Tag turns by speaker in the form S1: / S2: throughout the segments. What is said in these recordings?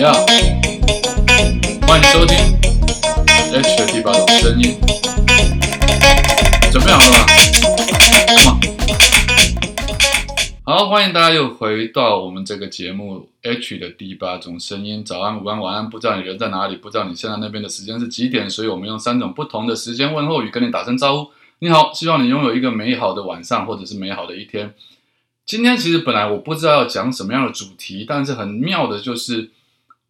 S1: 呀，欢迎收听 H 的第八种声音，准备好了吗？Come on！好，欢迎大家又回到我们这个节目 H 的第八种声音。早安、午安、晚安，不知道你人在哪里，不知道你现在那边的时间是几点，所以我们用三种不同的时间问候语跟你打声招呼。你好，希望你拥有一个美好的晚上，或者是美好的一天。今天其实本来我不知道要讲什么样的主题，但是很妙的就是，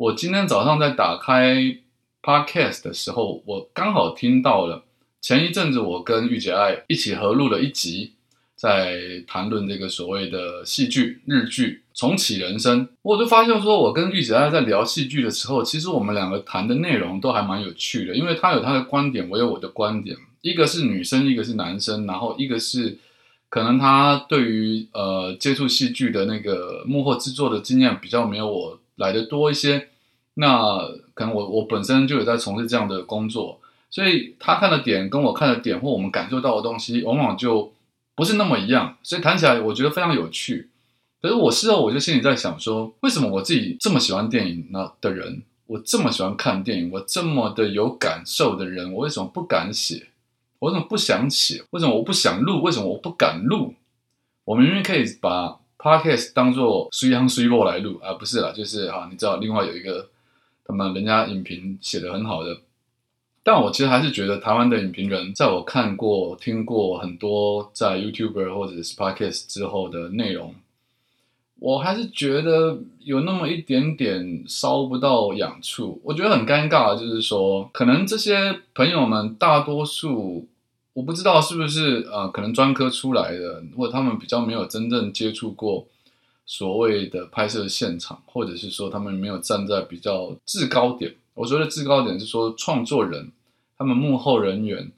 S1: 我今天早上在打开 podcast 的时候，我刚好听到了前一阵子我跟玉姐爱一起合录了一集，在谈论这个所谓的戏剧日剧《重启人生》，我就发现说，我跟玉姐爱在聊戏剧的时候，其实我们两个谈的内容都还蛮有趣的，因为她有她的观点，我有我的观点，一个是女生，一个是男生，然后一个是。可能他对于呃接触戏剧的那个幕后制作的经验比较没有我来的多一些，那可能我我本身就有在从事这样的工作，所以他看的点跟我看的点或我们感受到的东西往往就不是那么一样，所以谈起来我觉得非常有趣。可是我事后我就心里在想说，为什么我自己这么喜欢电影呢的人，我这么喜欢看电影，我这么的有感受的人，我为什么不敢写？我怎么不想写？为什么我不想录？为什么我不敢录？我明明可以把 podcast 当做随行随播来录啊，不是啦，就是啊，你知道，另外有一个他们人家影评写的很好的，但我其实还是觉得台湾的影评人，在我看过、听过很多在 YouTuber 或者是 podcast 之后的内容。我还是觉得有那么一点点烧不到痒处，我觉得很尴尬。就是说，可能这些朋友们大多数，我不知道是不是呃，可能专科出来的，或者他们比较没有真正接触过所谓的拍摄现场，或者是说他们没有站在比较制高点。我说的制高点是说创作人，他们幕后人员。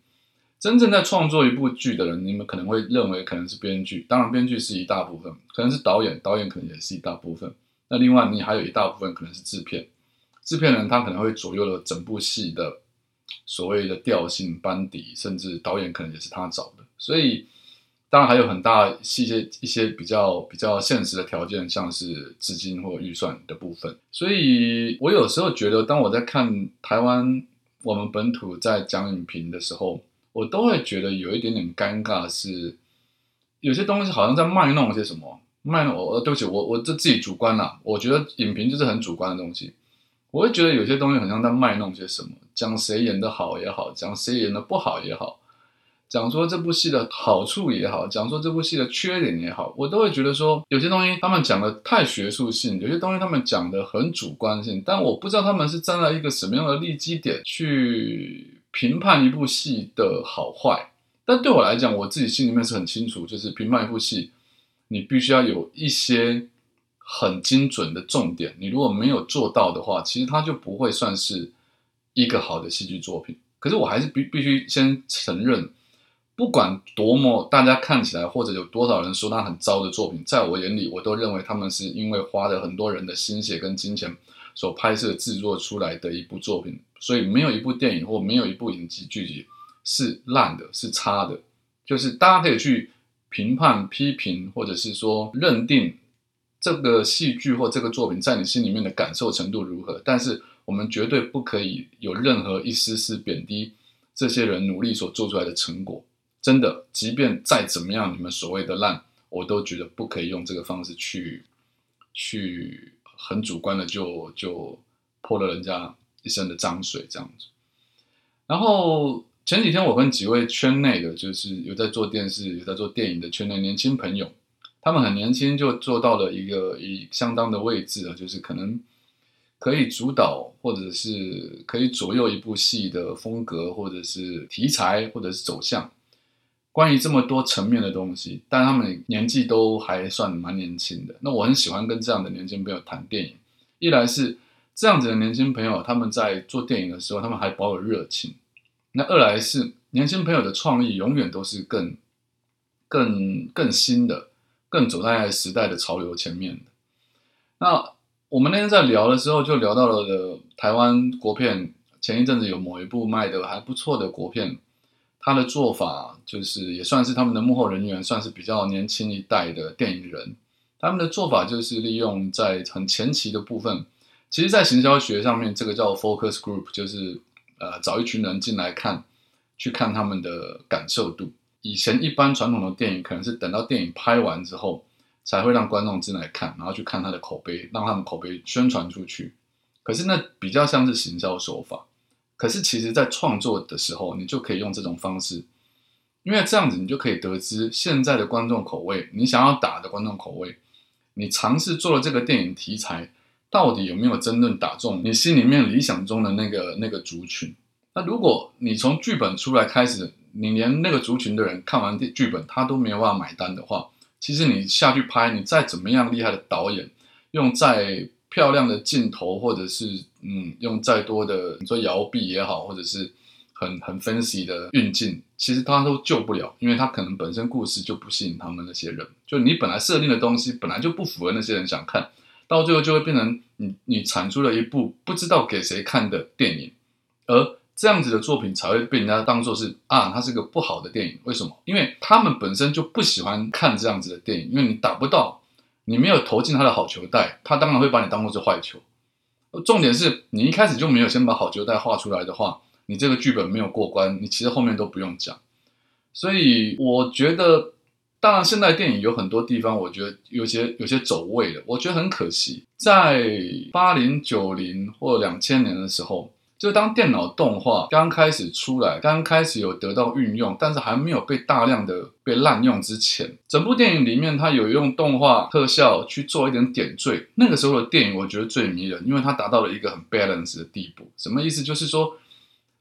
S1: 真正在创作一部剧的人，你们可能会认为可能是编剧，当然编剧是一大部分，可能是导演，导演可能也是一大部分。那另外你还有一大部分可能是制片，制片人他可能会左右了整部戏的所谓的调性、班底，甚至导演可能也是他找的。所以当然还有很大一些一些比较比较现实的条件，像是资金或预算的部分。所以我有时候觉得，当我在看台湾我们本土在讲影评的时候，我都会觉得有一点点尴尬，是有些东西好像在卖弄些什么，卖弄我，对不起，我我这自己主观啦，我觉得影评就是很主观的东西，我会觉得有些东西好像在卖弄些什么，讲谁演的好也好，讲谁演的不好也好，讲说这部戏的好处也好，讲说这部戏的缺点也好，我都会觉得说有些东西他们讲的太学术性，有些东西他们讲的很主观性，但我不知道他们是站在一个什么样的立基点去。评判一部戏的好坏，但对我来讲，我自己心里面是很清楚，就是评判一部戏，你必须要有一些很精准的重点。你如果没有做到的话，其实它就不会算是一个好的戏剧作品。可是我还是必必须先承认，不管多么大家看起来或者有多少人说它很糟的作品，在我眼里，我都认为他们是因为花了很多人的心血跟金钱。所拍摄制作出来的一部作品，所以没有一部电影或没有一部影集剧集是烂的，是差的。就是大家可以去评判、批评，或者是说认定这个戏剧或这个作品在你心里面的感受程度如何。但是我们绝对不可以有任何一丝丝贬低这些人努力所做出来的成果。真的，即便再怎么样，你们所谓的烂，我都觉得不可以用这个方式去去。很主观的就就泼了人家一身的脏水这样子，然后前几天我跟几位圈内的，就是有在做电视、有在做电影的圈内年轻朋友，他们很年轻就做到了一个以相当的位置啊，就是可能可以主导或者是可以左右一部戏的风格，或者是题材，或者是走向。关于这么多层面的东西，但他们年纪都还算蛮年轻的。那我很喜欢跟这样的年轻朋友谈电影，一来是这样子的年轻朋友他们在做电影的时候，他们还保有热情；那二来是年轻朋友的创意永远都是更、更、更新的，更走在时代的潮流前面的。那我们那天在聊的时候，就聊到了台湾国片，前一阵子有某一部卖的还不错的国片。他的做法就是也算是他们的幕后人员，算是比较年轻一代的电影人。他们的做法就是利用在很前期的部分，其实，在行销学上面，这个叫 focus group，就是呃找一群人进来看，去看他们的感受度。以前一般传统的电影可能是等到电影拍完之后，才会让观众进来看，然后去看他的口碑，让他们口碑宣传出去。可是那比较像是行销手法。可是其实，在创作的时候，你就可以用这种方式，因为这样子你就可以得知现在的观众口味，你想要打的观众口味，你尝试做了这个电影题材，到底有没有真正打中你心里面理想中的那个那个族群？那如果你从剧本出来开始，你连那个族群的人看完剧本，他都没有办法买单的话，其实你下去拍，你再怎么样厉害的导演，用再漂亮的镜头，或者是嗯，用再多的你说摇臂也好，或者是很很分析的运镜，其实他都救不了，因为他可能本身故事就不吸引他们那些人，就你本来设定的东西本来就不符合那些人想看，到最后就会变成你你产出了一部不知道给谁看的电影，而。这样子的作品才会被人家当做是啊，它是个不好的电影。为什么？因为他们本身就不喜欢看这样子的电影，因为你打不到，你没有投进他的好球带，他当然会把你当做是坏球。重点是你一开始就没有先把好球带画出来的话，你这个剧本没有过关，你其实后面都不用讲。所以我觉得，当然现在电影有很多地方，我觉得有些有些走位的，我觉得很可惜。在八零九零或两千年的时候。就当电脑动画刚开始出来，刚开始有得到运用，但是还没有被大量的被滥用之前，整部电影里面它有用动画特效去做一点点缀。那个时候的电影我觉得最迷人，因为它达到了一个很 balance 的地步。什么意思？就是说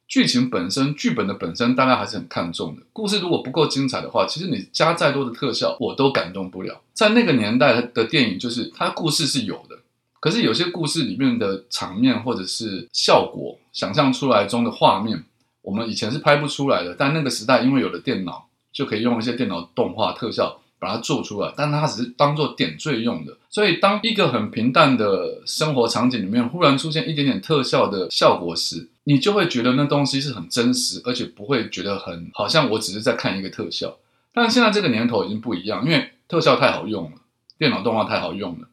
S1: 剧情本身、剧本的本身，大家还是很看重的。故事如果不够精彩的话，其实你加再多的特效，我都感动不了。在那个年代的电影，就是它故事是有的。可是有些故事里面的场面或者是效果，想象出来中的画面，我们以前是拍不出来的。但那个时代，因为有了电脑，就可以用一些电脑动画特效把它做出来。但它只是当做点缀用的。所以，当一个很平淡的生活场景里面忽然出现一点点特效的效果时，你就会觉得那东西是很真实，而且不会觉得很好像我只是在看一个特效。但现在这个年头已经不一样，因为特效太好用了，电脑动画太好用了。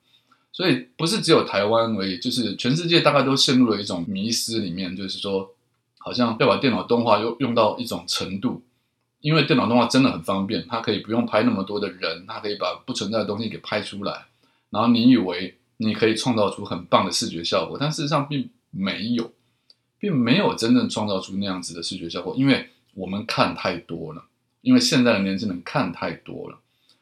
S1: 所以不是只有台湾而已，就是全世界大概都陷入了一种迷失里面，就是说，好像要把电脑动画用用到一种程度，因为电脑动画真的很方便，它可以不用拍那么多的人，它可以把不存在的东西给拍出来，然后你以为你可以创造出很棒的视觉效果，但事实上并没有，并没有真正创造出那样子的视觉效果，因为我们看太多了，因为现在的年轻人看太多了，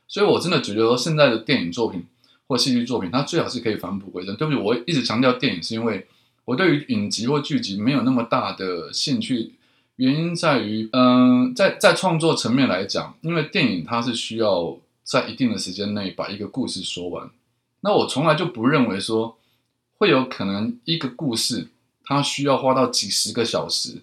S1: 所以我真的觉得说现在的电影作品。或戏剧作品，它最好是可以返璞归真。对不起，我一直强调电影，是因为我对于影集或剧集没有那么大的兴趣。原因在于，嗯，在在创作层面来讲，因为电影它是需要在一定的时间内把一个故事说完。那我从来就不认为说会有可能一个故事它需要花到几十个小时，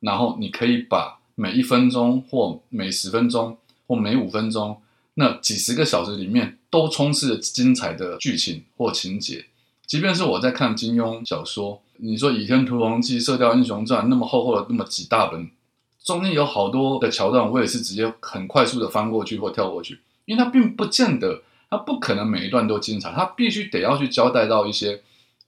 S1: 然后你可以把每一分钟或每十分钟或每五分钟。那几十个小时里面都充斥着精彩的剧情或情节，即便是我在看金庸小说，你说《倚天屠龙记》《射雕英雄传》那么厚厚的那么几大本，中间有好多的桥段，我也是直接很快速的翻过去或跳过去，因为它并不见得，它不可能每一段都精彩，它必须得要去交代到一些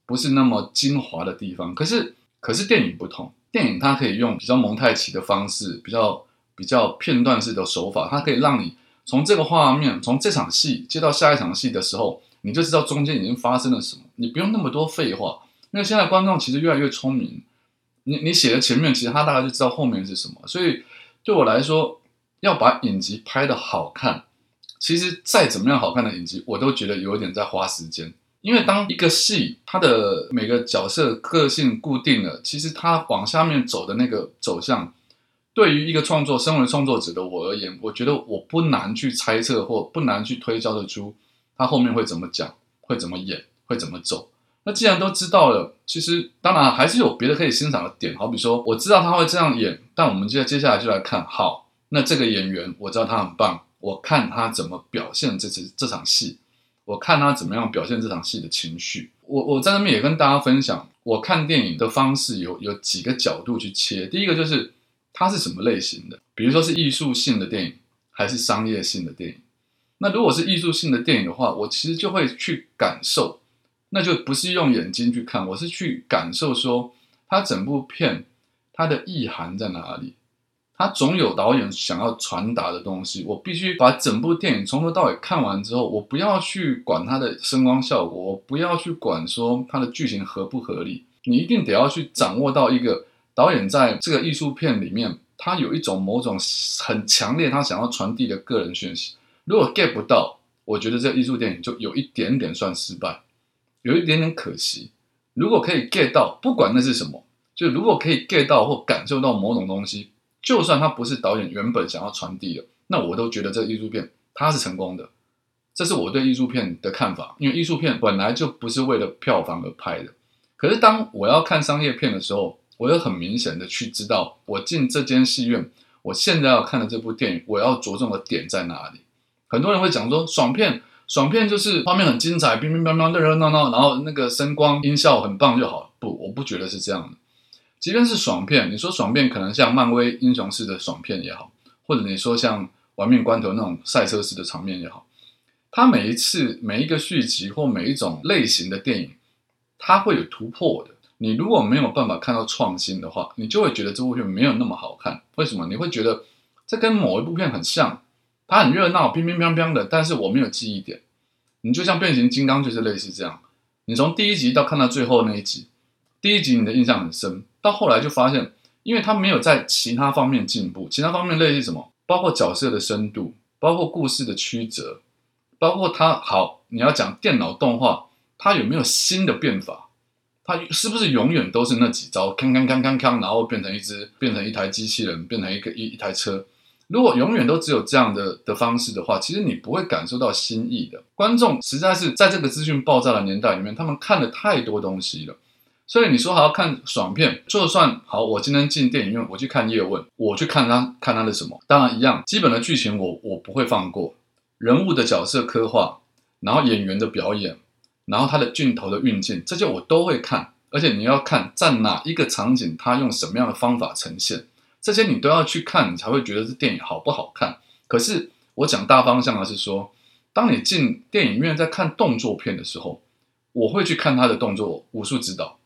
S1: 不是那么精华的地方。可是，可是电影不同，电影它可以用比较蒙太奇的方式，比较比较片段式的手法，它可以让你。从这个画面，从这场戏接到下一场戏的时候，你就知道中间已经发生了什么。你不用那么多废话，因为现在观众其实越来越聪明。你你写的前面，其实他大概就知道后面是什么。所以对我来说，要把影集拍的好看，其实再怎么样好看的影集，我都觉得有点在花时间。因为当一个戏它的每个角色个性固定了，其实它往下面走的那个走向。对于一个创作，身为创作者的我而言，我觉得我不难去猜测或不难去推敲得出他后面会怎么讲，会怎么演，会怎么走。那既然都知道了，其实当然还是有别的可以欣赏的点。好比说，我知道他会这样演，但我们接接下来就来看，好，那这个演员我知道他很棒，我看他怎么表现这次这场戏，我看他怎么样表现这场戏的情绪。我我在那边也跟大家分享，我看电影的方式有有几个角度去切。第一个就是。它是什么类型的？比如说是艺术性的电影，还是商业性的电影？那如果是艺术性的电影的话，我其实就会去感受那就不是用眼睛去看，我是去感受说它整部片它的意涵在哪里。它总有导演想要传达的东西，我必须把整部电影从头到尾看完之后，我不要去管它的声光效果，我不要去管说它的剧情合不合理，你一定得要去掌握到一个导演在这个艺术片里面，他有一种某种很强烈他想要传递的个人讯息。如果 get 不到，我觉得这艺术电影就有一点点算失败，有一点点可惜。如果可以 get 到，不管那是什么，就如果可以 get 到或感受到某种东西。就算它不是导演原本想要传递的，那我都觉得这个艺术片它是成功的。这是我对艺术片的看法，因为艺术片本来就不是为了票房而拍的。可是当我要看商业片的时候，我有很明显的去知道，我进这间戏院，我现在要看的这部电影，我要着重的点在哪里。很多人会讲说，爽片，爽片就是画面很精彩，乒乒乓乓，热热闹闹，然后那个声光音效很棒就好。不，我不觉得是这样的。即便是爽片，你说爽片可能像漫威英雄式的爽片也好，或者你说像玩命关头那种赛车式的场面也好，它每一次每一个续集或每一种类型的电影，它会有突破的。你如果没有办法看到创新的话，你就会觉得这部片没有那么好看。为什么？你会觉得这跟某一部片很像，它很热闹，乒乒乓乓的，但是我没有记忆点。你就像变形金刚就是类似这样，你从第一集到看到最后那一集，第一集你的印象很深。到后来就发现，因为他没有在其他方面进步，其他方面类似什么，包括角色的深度，包括故事的曲折，包括他好，你要讲电脑动画，它有没有新的变法？它是不是永远都是那几招，康康康康康，然后变成一只，变成一台机器人，变成一个一一台车？如果永远都只有这样的的方式的话，其实你不会感受到新意的。观众实在是在这个资讯爆炸的年代里面，他们看了太多东西了。所以你说还要看爽片，就算好，我今天进电影院，我去看叶问，我去看他看他的什么，当然一样，基本的剧情我我不会放过，人物的角色刻画，然后演员的表演，然后他的镜头的运镜，这些我都会看，而且你要看在哪一个场景，他用什么样的方法呈现，这些你都要去看，你才会觉得这电影好不好看。可是我讲大方向的是说，当你进电影院在看动作片的时候，我会去看他的动作武术指导。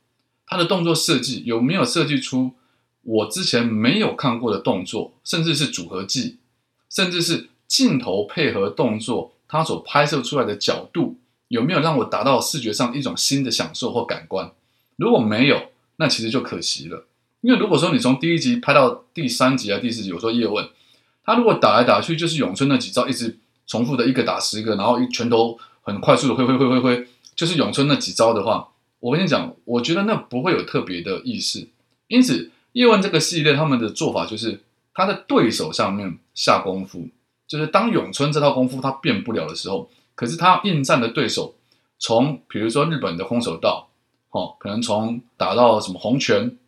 S1: 他的动作设计有没有设计出我之前没有看过的动作，甚至是组合技，甚至是镜头配合动作，他所拍摄出来的角度有没有让我达到视觉上一种新的享受或感官？如果没有，那其实就可惜了。因为如果说你从第一集拍到第三集啊、第四集，有时候叶问他如果打来打去就是咏春那几招，一直重复的一个打十个，然后一拳头很快速的挥挥挥挥挥，就是咏春那几招的话。我跟你讲，我觉得那不会有特别的意思。因此，叶问这个系列他们的做法就是他的对手上面下功夫，就是当咏春这套功夫他变不了的时候，可是他应战的对手从比如说日本的空手道，哦，可能从打到什么红拳，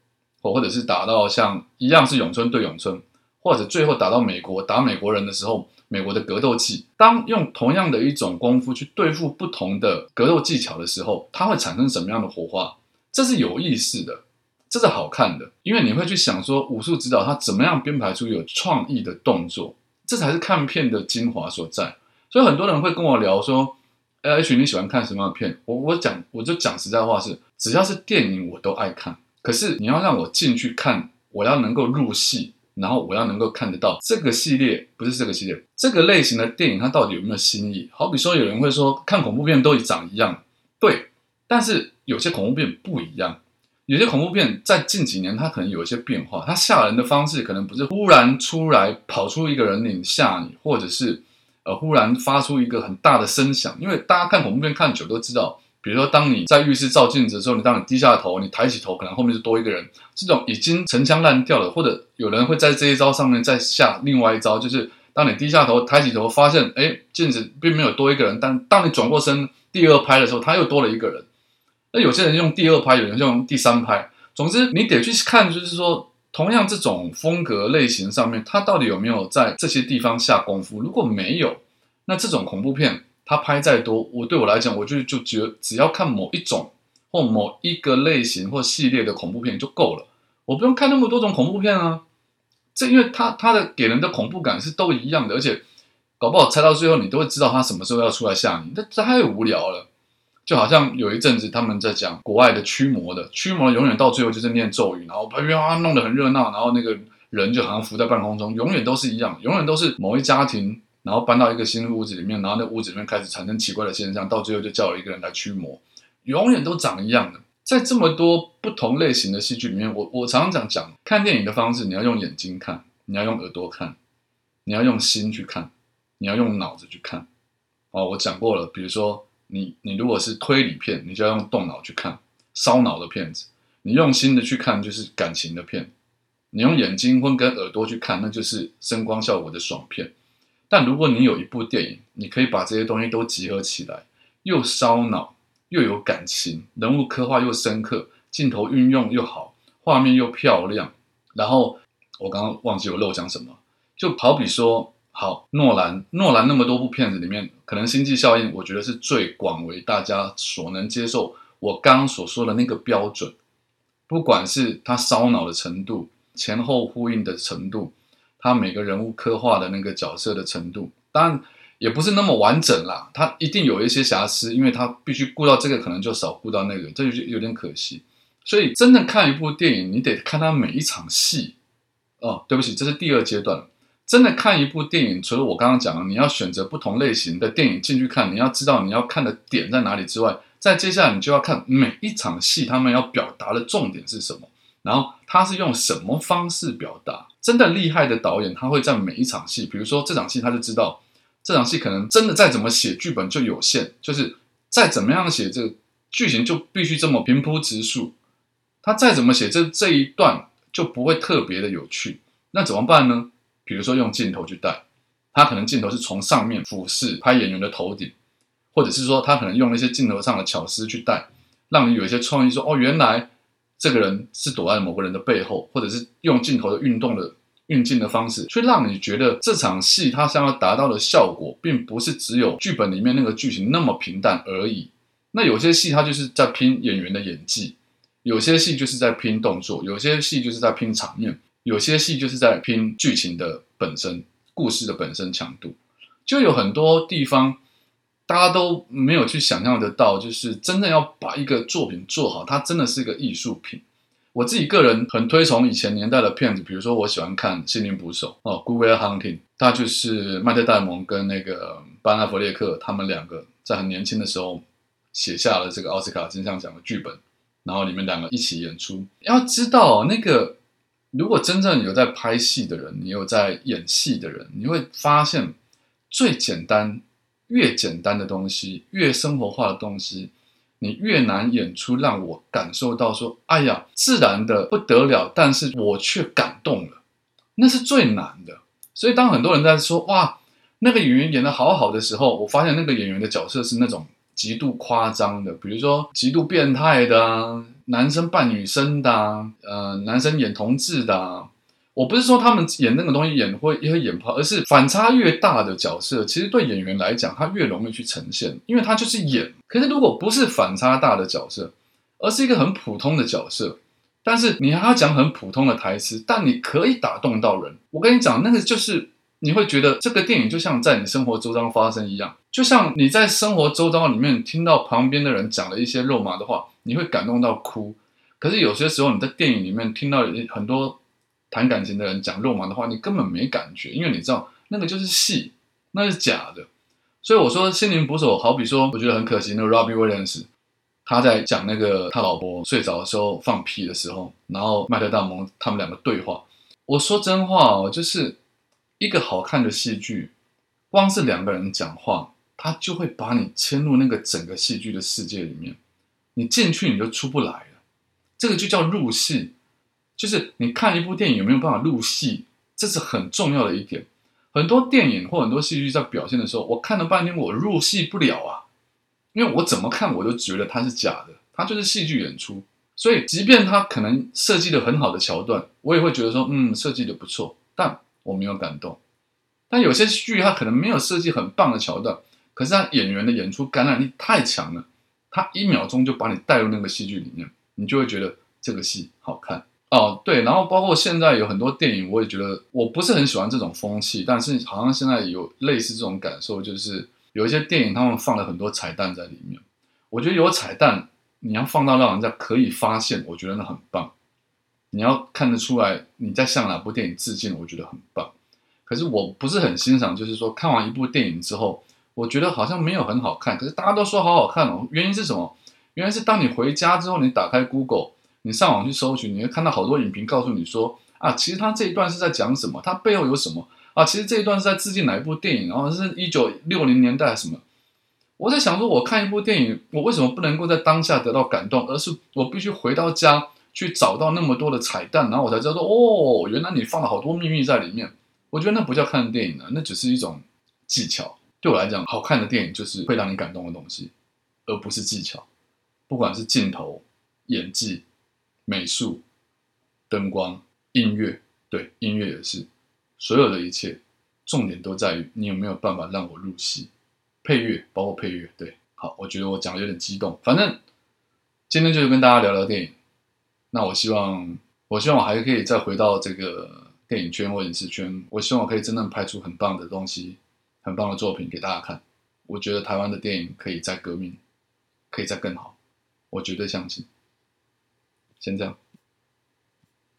S1: 或或者是打到像一样是咏春对咏春，或者最后打到美国打美国人的时候。美国的格斗技，当用同样的一种功夫去对付不同的格斗技巧的时候，它会产生什么样的火花？这是有意思的，这是好看的，因为你会去想说武术指导他怎么样编排出有创意的动作，这才是看片的精华所在。所以很多人会跟我聊说，H 你喜欢看什么样的片？我我讲我就讲实在话是，只要是电影我都爱看，可是你要让我进去看，我要能够入戏。然后我要能够看得到这个系列，不是这个系列，这个类型的电影它到底有没有新意？好比说有人会说看恐怖片都长一样，对，但是有些恐怖片不一样，有些恐怖片在近几年它可能有一些变化，它吓人的方式可能不是忽然出来跑出一个人影吓你，或者是呃忽然发出一个很大的声响，因为大家看恐怖片看久都知道。比如说，当你在浴室照镜子的时候，你当你低下头，你抬起头，可能后面就多一个人。这种已经陈腔滥调了，或者有人会在这一招上面再下另外一招，就是当你低下头、抬起头，发现哎镜子并没有多一个人，但当你转过身第二拍的时候，他又多了一个人。那有些人用第二拍，有人用第三拍。总之，你得去看，就是说，同样这种风格类型上面，他到底有没有在这些地方下功夫？如果没有，那这种恐怖片。他拍再多，我对我来讲，我就就觉只要看某一种或某一个类型或系列的恐怖片就够了，我不用看那么多种恐怖片啊。这因为他他的给人的恐怖感是都一样的，而且搞不好猜到最后你都会知道他什么时候要出来吓你，这这太无聊了。就好像有一阵子他们在讲国外的驱魔的，驱魔永远到最后就是念咒语，然后啪啪弄得很热闹，然后那个人就好像浮在半空中，永远都是一样，永远都是某一家庭，然后搬到一个新的屋子里面，然后那屋子里面开始产生奇怪的现象，到最后就叫了一个人来驱魔，永远都长一样的。在这么多不同类型的戏剧里面，我我常常讲讲看电影的方式，你要用眼睛看，你要用耳朵看，你要用心去看，你要用脑子去看。哦，我讲过了，比如说你你如果是推理片，你就要用动脑去看烧脑的片子；你用心的去看就是感情的片；你用眼睛或跟耳朵去看，那就是声光效果的爽片。但如果你有一部电影，你可以把这些东西都集合起来，又烧脑。又有感情，人物刻画又深刻，镜头运用又好，画面又漂亮。然后我刚刚忘记我漏讲什么，就好比说，好诺兰，诺兰那么多部片子里面，可能《星际效应》我觉得是最广为大家所能接受。我刚刚所说的那个标准，不管是他烧脑的程度、前后呼应的程度、他每个人物刻画的那个角色的程度，当然。也不是那么完整啦，它一定有一些瑕疵，因为它必须顾到这个，可能就少顾到那个，这就有点可惜。所以，真正看一部电影，你得看它每一场戏。哦，对不起，这是第二阶段。真的看一部电影，除了我刚刚讲的，你要选择不同类型的电影进去看，你要知道你要看的点在哪里之外，再接下来你就要看每一场戏，他们要表达的重点是什么，然后他是用什么方式表达。真的厉害的导演，他会在每一场戏，比如说这场戏，他就知道。这场戏可能真的再怎么写剧本就有限，就是再怎么样写这个剧情就必须这么平铺直述，他再怎么写这这一段就不会特别的有趣。那怎么办呢？比如说用镜头去带，他可能镜头是从上面俯视拍演员的头顶，或者是说他可能用那些镜头上的巧思去带，让你有一些创意，说哦原来这个人是躲在某个人的背后，或者是用镜头的运动的。运镜的方式，去让你觉得这场戏它想要达到的效果，并不是只有剧本里面那个剧情那么平淡而已。那有些戏它就是在拼演员的演技，有些戏就是在拼动作，有些戏就是在拼场面，有些戏就是在拼剧情的本身、故事的本身强度。就有很多地方大家都没有去想象得到，就是真正要把一个作品做好，它真的是一个艺术品。我自己个人很推崇以前年代的片子，比如说我喜欢看《心灵捕手》哦，《Good Will Hunting》，它就是麦特戴蒙跟那个班纳弗列克他们两个在很年轻的时候写下了这个奥斯卡金像奖的剧本，然后你们两个一起演出。要知道，那个如果真正有在拍戏的人，你有在演戏的人，你会发现最简单、越简单的东西，越生活化的东西。你越难演出，让我感受到说，哎呀，自然的不得了，但是我却感动了，那是最难的。所以当很多人在说哇，那个演员演的好好的时候，我发现那个演员的角色是那种极度夸张的，比如说极度变态的，男生扮女生的，呃，男生演同志的。我不是说他们演那个东西演会也会演不好，而是反差越大的角色，其实对演员来讲，他越容易去呈现，因为他就是演。可是如果不是反差大的角色，而是一个很普通的角色，但是你还要讲很普通的台词，但你可以打动到人。我跟你讲，那个就是你会觉得这个电影就像在你生活周遭发生一样，就像你在生活周遭里面听到旁边的人讲了一些肉麻的话，你会感动到哭。可是有些时候你在电影里面听到很多。谈感情的人讲肉麻的话，你根本没感觉，因为你知道那个就是戏，那是假的。所以我说心灵捕手，好比说，我觉得很可惜，那个 Robbie Williams 他在讲那个他老婆睡着的时候放屁的时候，然后麦特大蒙他们两个对话。我说真话哦，就是一个好看的戏剧，光是两个人讲话，他就会把你牵入那个整个戏剧的世界里面，你进去你就出不来了，这个就叫入戏。就是你看一部电影有没有办法入戏，这是很重要的一点。很多电影或很多戏剧在表现的时候，我看了半天我入戏不了啊，因为我怎么看我都觉得它是假的，它就是戏剧演出。所以即便它可能设计的很好的桥段，我也会觉得说，嗯，设计的不错，但我没有感动。但有些剧它可能没有设计很棒的桥段，可是它演员的演出感染力太强了，他一秒钟就把你带入那个戏剧里面，你就会觉得这个戏好看。哦，对，然后包括现在有很多电影，我也觉得我不是很喜欢这种风气，但是好像现在有类似这种感受，就是有一些电影他们放了很多彩蛋在里面。我觉得有彩蛋，你要放到让人家可以发现，我觉得那很棒。你要看得出来你在向哪部电影致敬，我觉得很棒。可是我不是很欣赏，就是说看完一部电影之后，我觉得好像没有很好看，可是大家都说好好看哦。原因是什么？原来是当你回家之后，你打开 Google，你上网去搜寻，你会看到好多影评告诉你说啊，其实他这一段是在讲什么，它背后有什么啊？其实这一段是在致敬哪一部电影，然后是一九六零年代什么？我在想说，我看一部电影，我为什么不能够在当下得到感动，而是我必须回到家去找到那么多的彩蛋，然后我才知道说，哦，原来你放了好多秘密在里面。我觉得那不叫看电影了，那只是一种技巧。对我来讲，好看的电影就是会让你感动的东西，而不是技巧。不管是镜头、演技、美术、灯光、音乐，对音乐也是，所有的一切，重点都在于你有没有办法让我入戏。配乐，包括配乐，对，好，我觉得我讲的有点激动。反正今天就是跟大家聊聊电影。那我希望，我希望我还可以再回到这个。电影圈或影视圈，我希望我可以真正拍出很棒的东西，很棒的作品给大家看。我觉得台湾的电影可以再革命，可以再更好，我绝对相信。先这样。